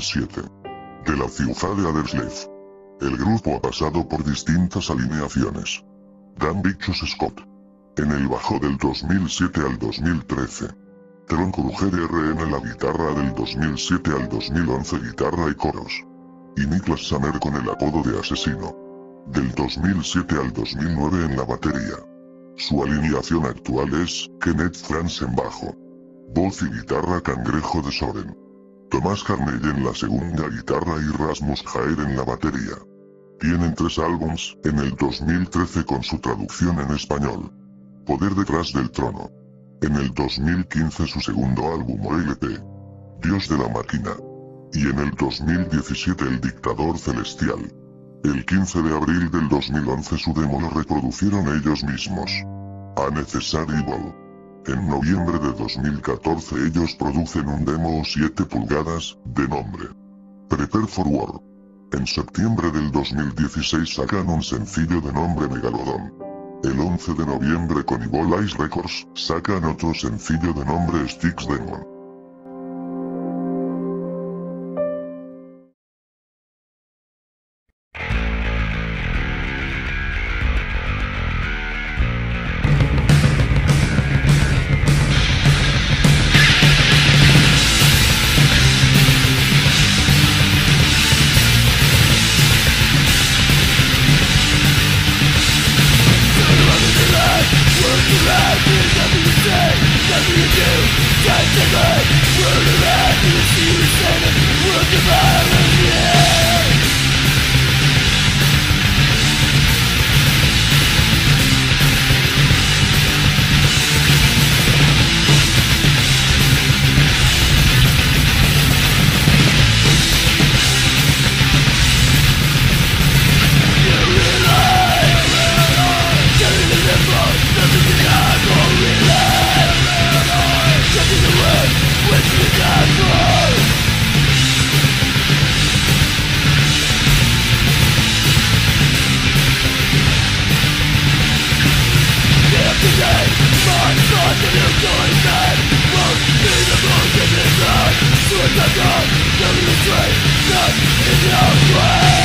formada en el 2007. De la ciudad de Aderslev. El grupo ha pasado por distintas alineaciones. Dan Bichos Scott. En el bajo del 2007 al 2013. Tronco R en la guitarra del 2007 al 2011 guitarra y coros. Y Niklas Samer con el apodo de asesino. Del 2007 al 2009 en la batería. Su alineación actual es, Kenneth Franz en bajo. Voz y guitarra Cangrejo de Soren. Tomás Carnell en la segunda guitarra y Rasmus Jaer en la batería. Tienen tres álbums, en el 2013 con su traducción en español. Poder detrás del trono. En el 2015 su segundo álbum OLP. Dios de la máquina. Y en el 2017 El dictador celestial. El 15 de abril del 2011 su demo lo reproducieron ellos mismos. A Necessary Evil. En noviembre de 2014 ellos producen un demo 7 pulgadas, de nombre. Prepare for War. En septiembre del 2016 sacan un sencillo de nombre Megalodon. El 11 de noviembre con Evil Ice Records, sacan otro sencillo de nombre Sticks Demon. with the gun, the dream, not in your way.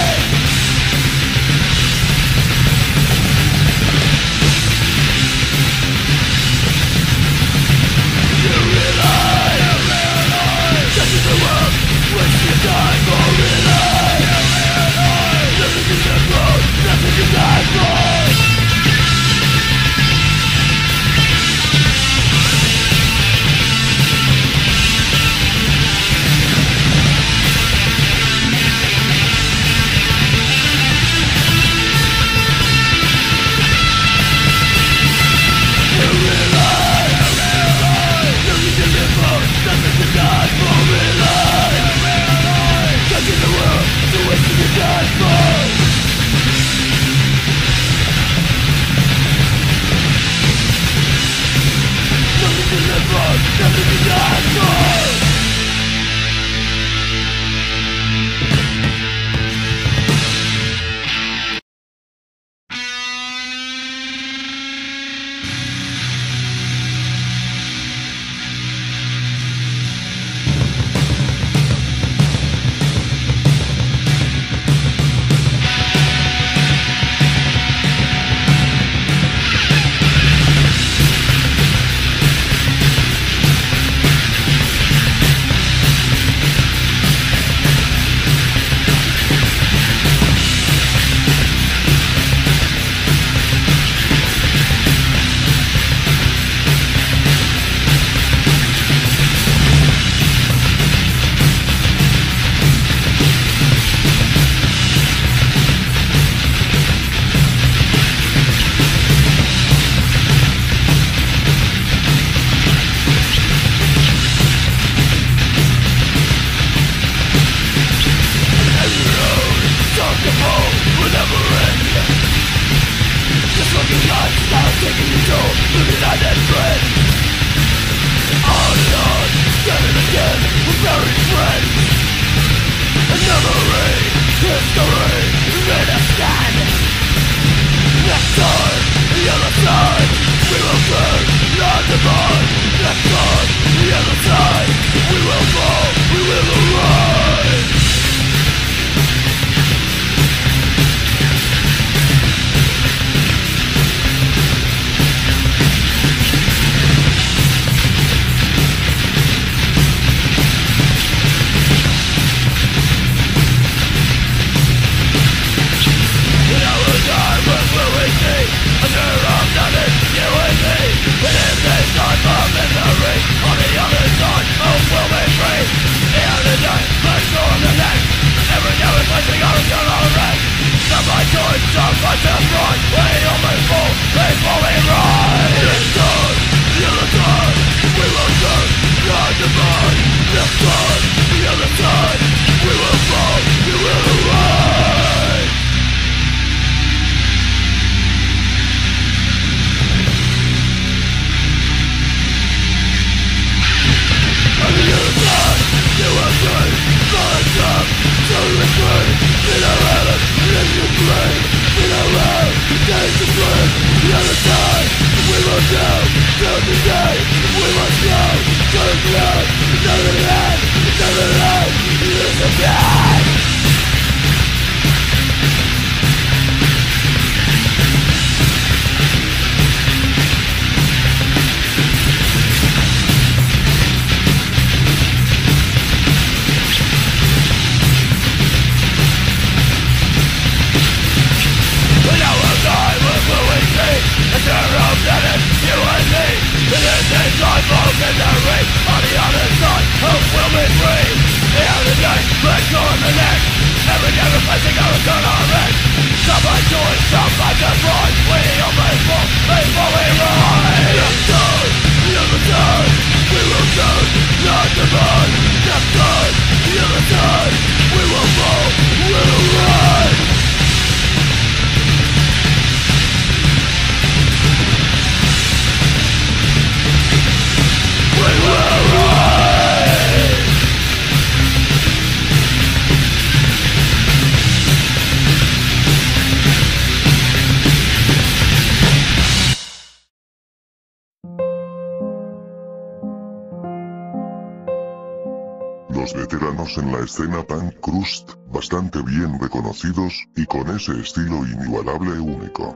Escena punk crust, bastante bien reconocidos, y con ese estilo inigualable e único.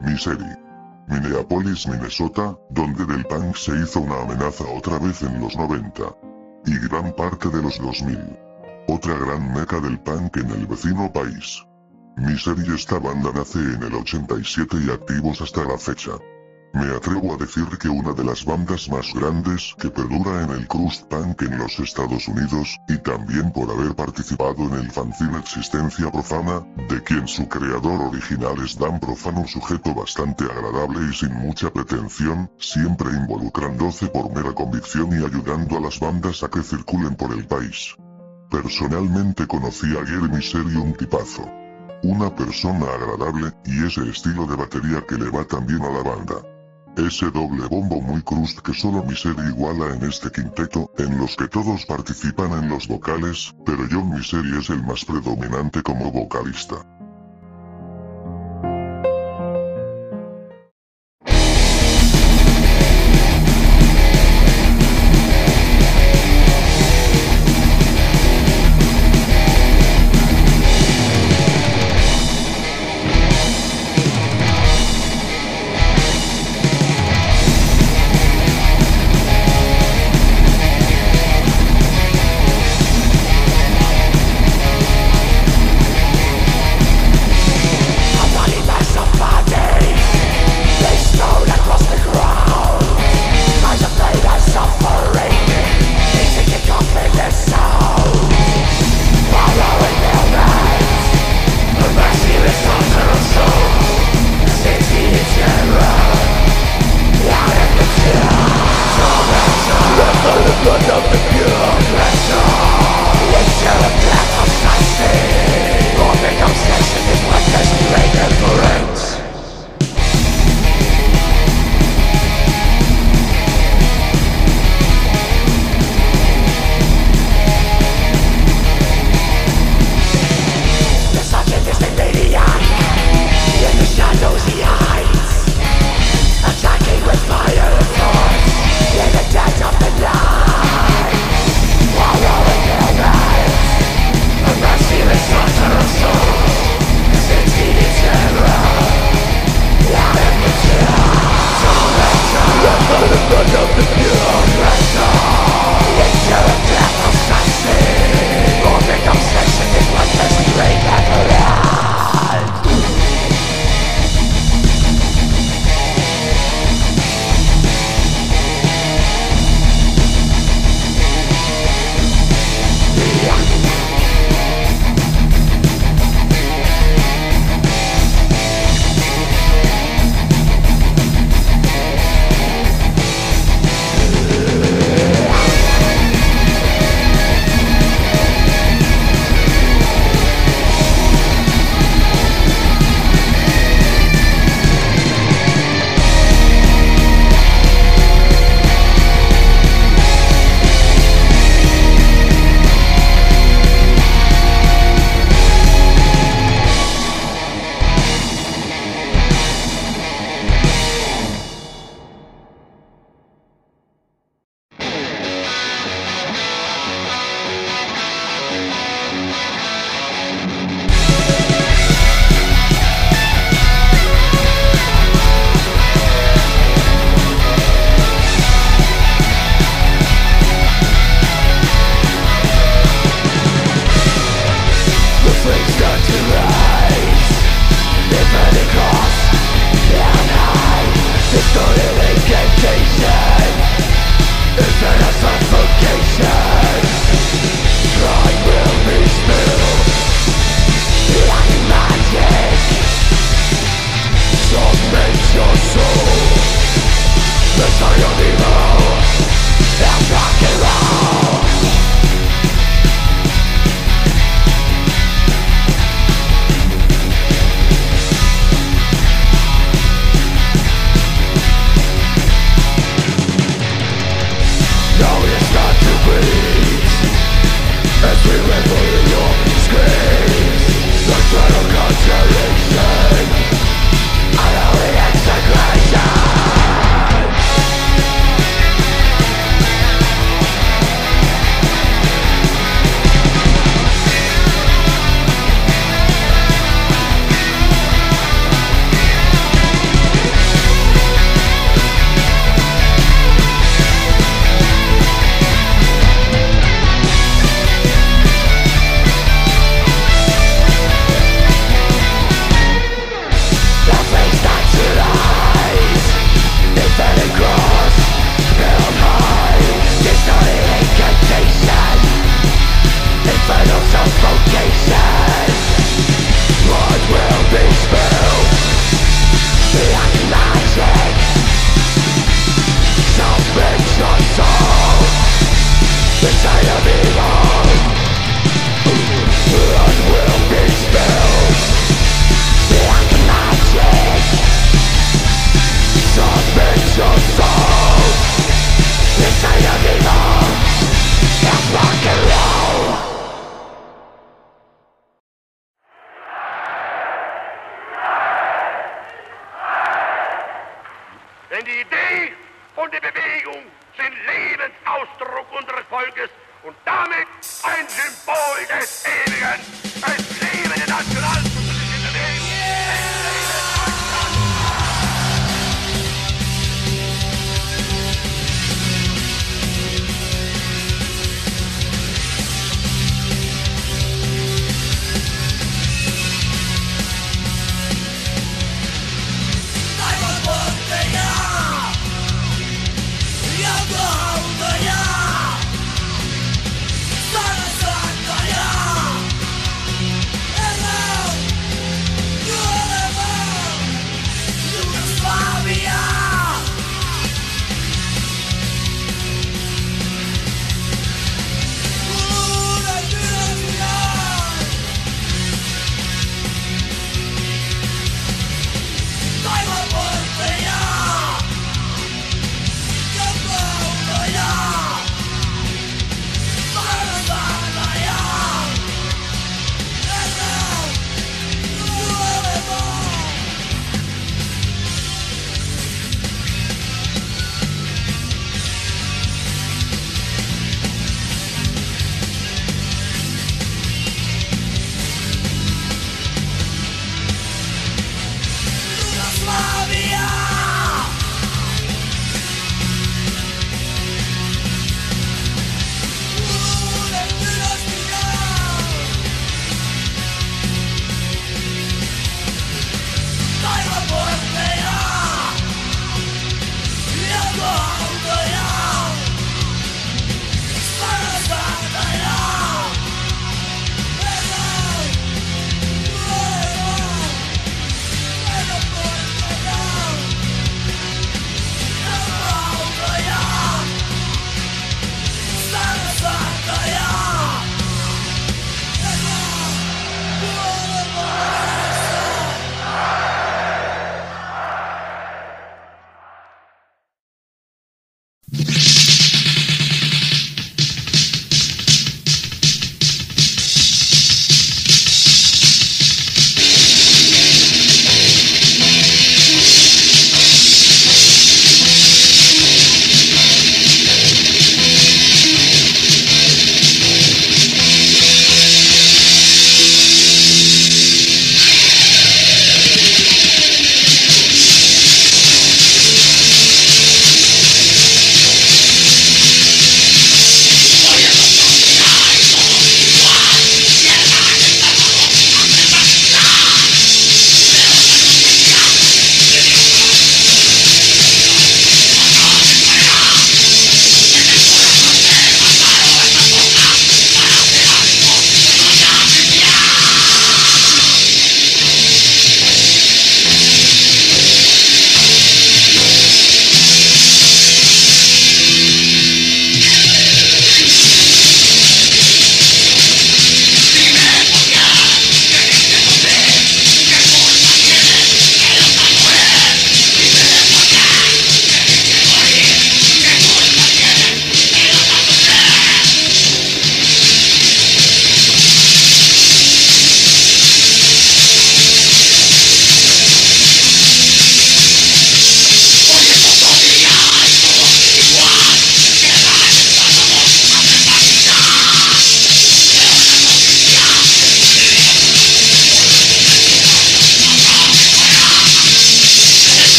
Misery. Minneapolis, Minnesota, donde del punk se hizo una amenaza otra vez en los 90. Y gran parte de los 2000. Otra gran meca del punk en el vecino país. Misery esta banda nace en el 87 y activos hasta la fecha. Me atrevo a decir que una de las bandas más grandes que perdura en el crust punk en los Estados Unidos, y también por haber participado en el fanzine Existencia Profana, de quien su creador original es Dan Profano sujeto bastante agradable y sin mucha pretensión, siempre involucrándose por mera convicción y ayudando a las bandas a que circulen por el país. Personalmente conocí a Gary Misery un tipazo. Una persona agradable, y ese estilo de batería que le va también a la banda. Ese doble bombo muy crust que solo Misery iguala en este quinteto, en los que todos participan en los vocales, pero John Misery es el más predominante como vocalista.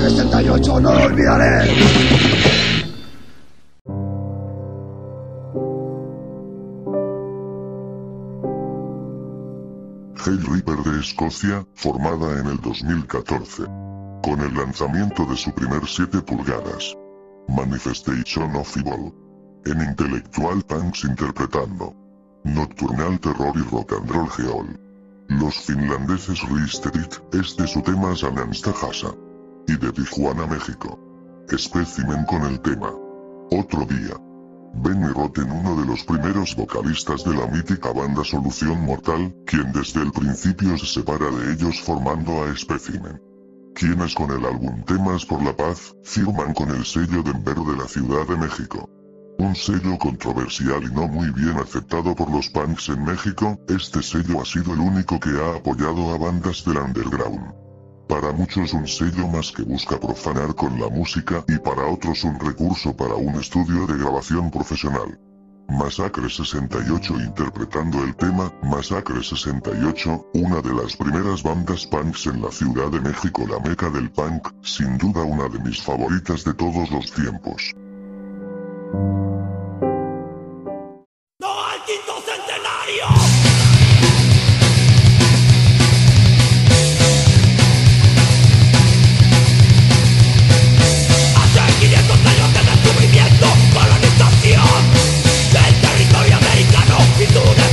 68, masacre 68, no lo olvidaré. Hell Reaper de Escocia, formada en el 2014. Con el lanzamiento de su primer 7 pulgadas. Manifestation of Evil. En Intelectual Punks interpretando. Nocturnal Terror y Rock and Roll Geol. Los finlandeses Risterit, es de su tema Sananstahasa. Y de Tijuana, México. Espécimen con el tema. Otro día. Benny Rotten uno de los primeros vocalistas de la mítica banda Solución Mortal, quien desde el principio se separa de ellos formando a Specimen. Quienes con el álbum Temas por la Paz, firman con el sello Denver de la Ciudad de México. Un sello controversial y no muy bien aceptado por los punks en México, este sello ha sido el único que ha apoyado a bandas del underground. Para muchos un sello más que busca profanar con la música y para otros un recurso para un estudio de grabación profesional. Masacre 68 interpretando el tema Masacre 68, una de las primeras bandas punks en la Ciudad de México, la meca del punk, sin duda una de mis favoritas de todos los tiempos. toda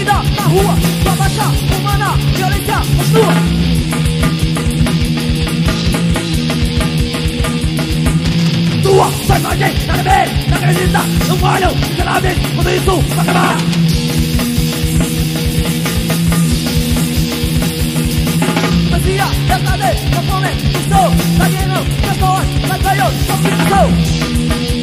vida na rua, sua baixa humana, violência continua. Tua sua imagem na TV, não acredita, não falham, miseráveis, quando isso vai acabar. Messias, verdade, não fome, não sou, tá dinheiro, pessoas, mas ganhou, sua situação.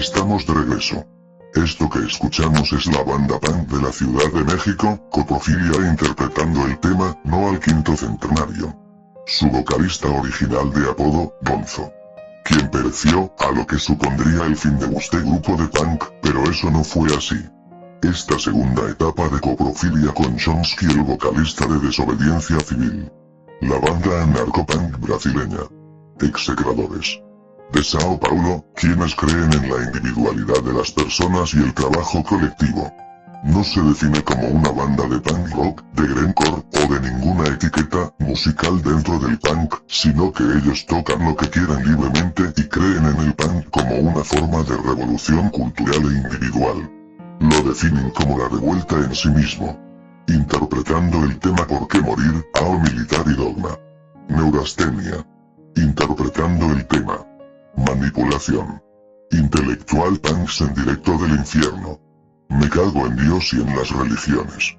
Estamos de regreso. Esto que escuchamos es la banda punk de la Ciudad de México, Coprofilia interpretando el tema No al Quinto Centenario. Su vocalista original de apodo, Gonzo. Quien pereció, a lo que supondría el fin de este grupo de punk, pero eso no fue así. Esta segunda etapa de coprofilia con Chomsky el vocalista de Desobediencia Civil. La banda anarcopunk brasileña. Execradores de Sao Paulo, quienes creen en la individualidad de las personas y el trabajo colectivo. No se define como una banda de punk rock, de grindcore, o de ninguna etiqueta musical dentro del punk, sino que ellos tocan lo que quieran libremente y creen en el punk como una forma de revolución cultural e individual. Lo definen como la revuelta en sí mismo. Interpretando el tema ¿Por qué morir? AO Militar y Dogma. Neurastenia. Interpretando el tema. Manipulación. Intelectual punks en directo del infierno. Me cago en Dios y en las religiones.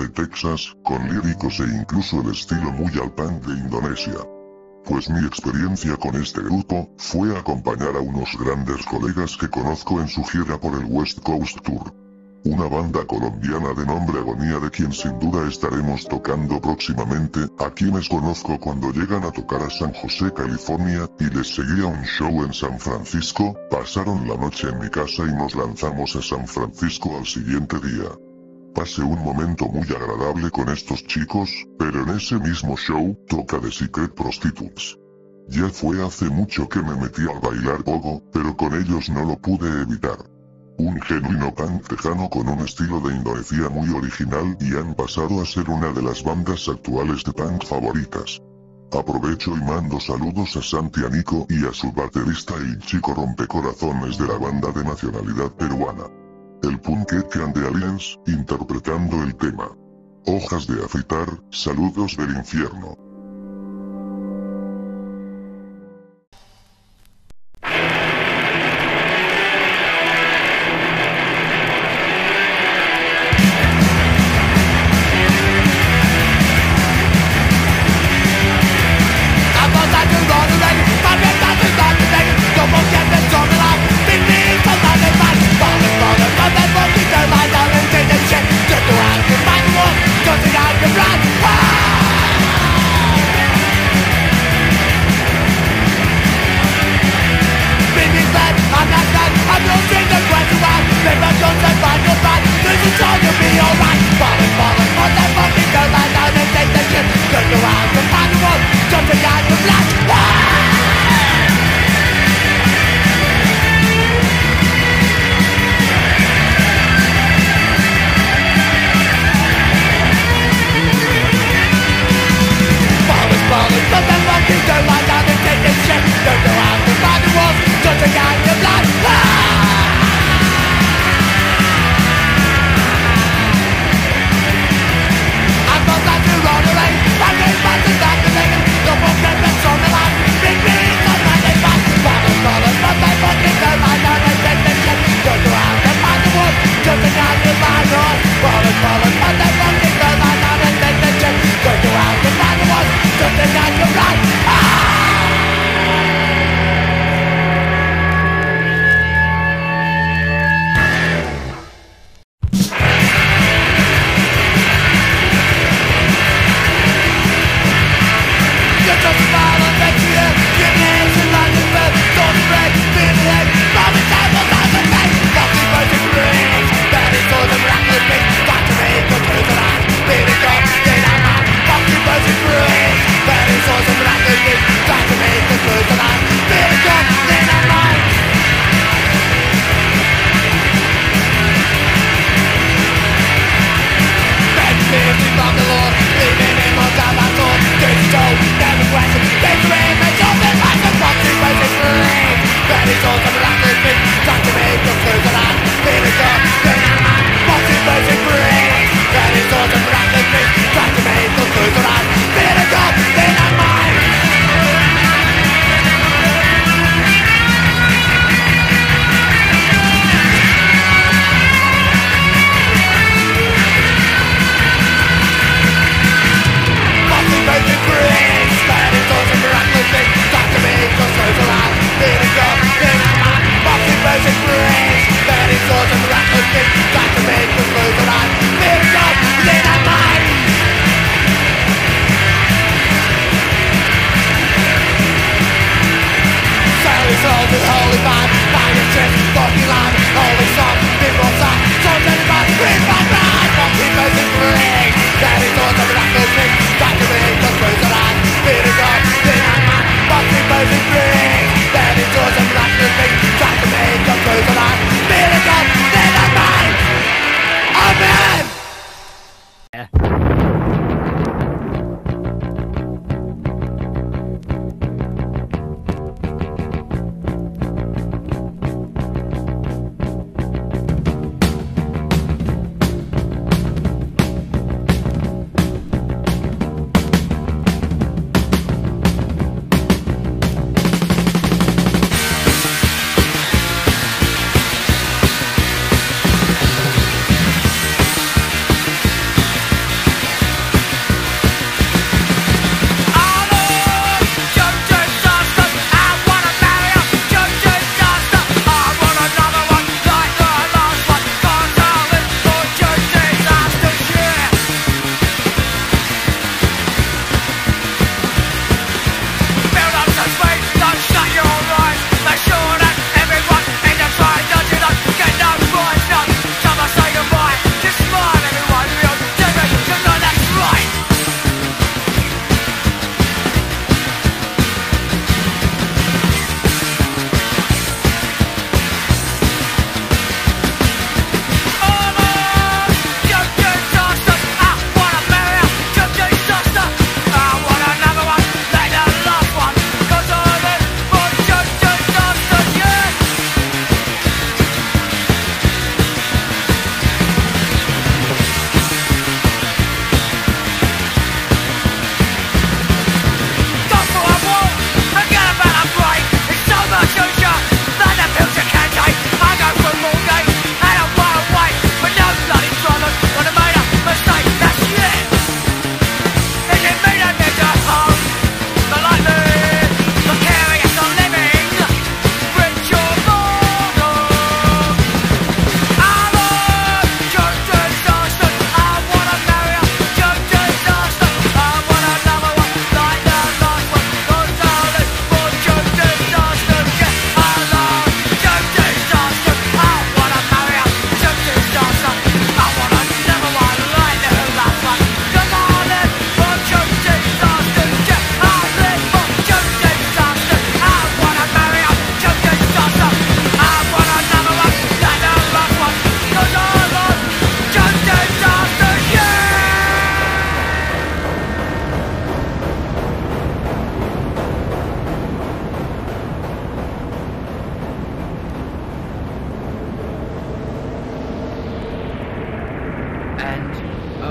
De Texas, con líricos e incluso el estilo muy al punk de Indonesia. Pues mi experiencia con este grupo, fue acompañar a unos grandes colegas que conozco en su gira por el West Coast Tour. Una banda colombiana de nombre Agonía de quien sin duda estaremos tocando próximamente, a quienes conozco cuando llegan a tocar a San José, California, y les seguía un show en San Francisco, pasaron la noche en mi casa y nos lanzamos a San Francisco al siguiente día. Pasé un momento muy agradable con estos chicos, pero en ese mismo show, toca The Secret Prostitutes. Ya fue hace mucho que me metí al bailar pogo, pero con ellos no lo pude evitar. Un genuino punk tejano con un estilo de Indonesia muy original y han pasado a ser una de las bandas actuales de punk favoritas. Aprovecho y mando saludos a Santi Anico y a su baterista el chico rompecorazones de la banda de nacionalidad peruana. El Punkette and the Aliens, interpretando el tema. Hojas de afeitar, saludos del infierno.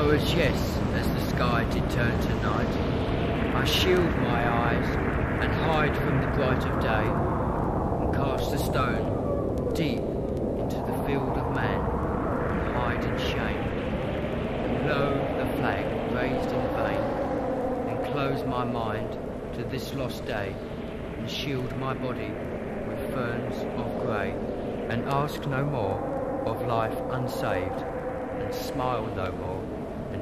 was yes, as the sky did turn to night. I shield my eyes and hide from the bright of day, and cast a stone deep into the field of man, and hide in shame. And lo, the flag raised in vain, and close my mind to this lost day, and shield my body with ferns of grey, and ask no more of life unsaved, and smile no more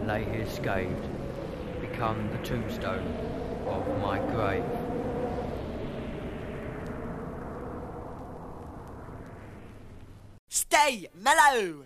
lay here scathed become the tombstone of my grave. Stay mellow!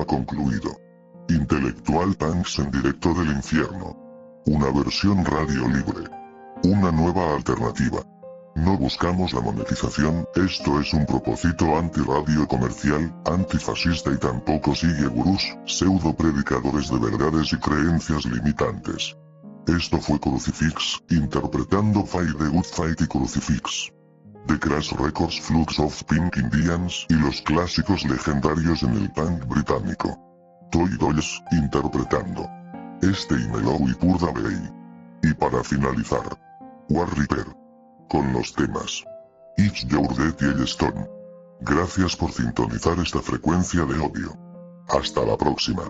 Ha concluido. Intelectual Punks en directo del infierno. Una versión radio libre. Una nueva alternativa. No buscamos la monetización, esto es un propósito antirradio comercial, antifascista y tampoco sigue gurús, pseudo predicadores de verdades y creencias limitantes. Esto fue Crucifix, interpretando Fight the Good Fight y Crucifix. The Crash Records Flux of Pink Indians y los clásicos legendarios en el punk británico. Toy Dolls, interpretando. Este y Mellow y Purda Bay. Y para finalizar. War. Con los temas. It's Your Death y Stone. Gracias por sintonizar esta frecuencia de odio. Hasta la próxima.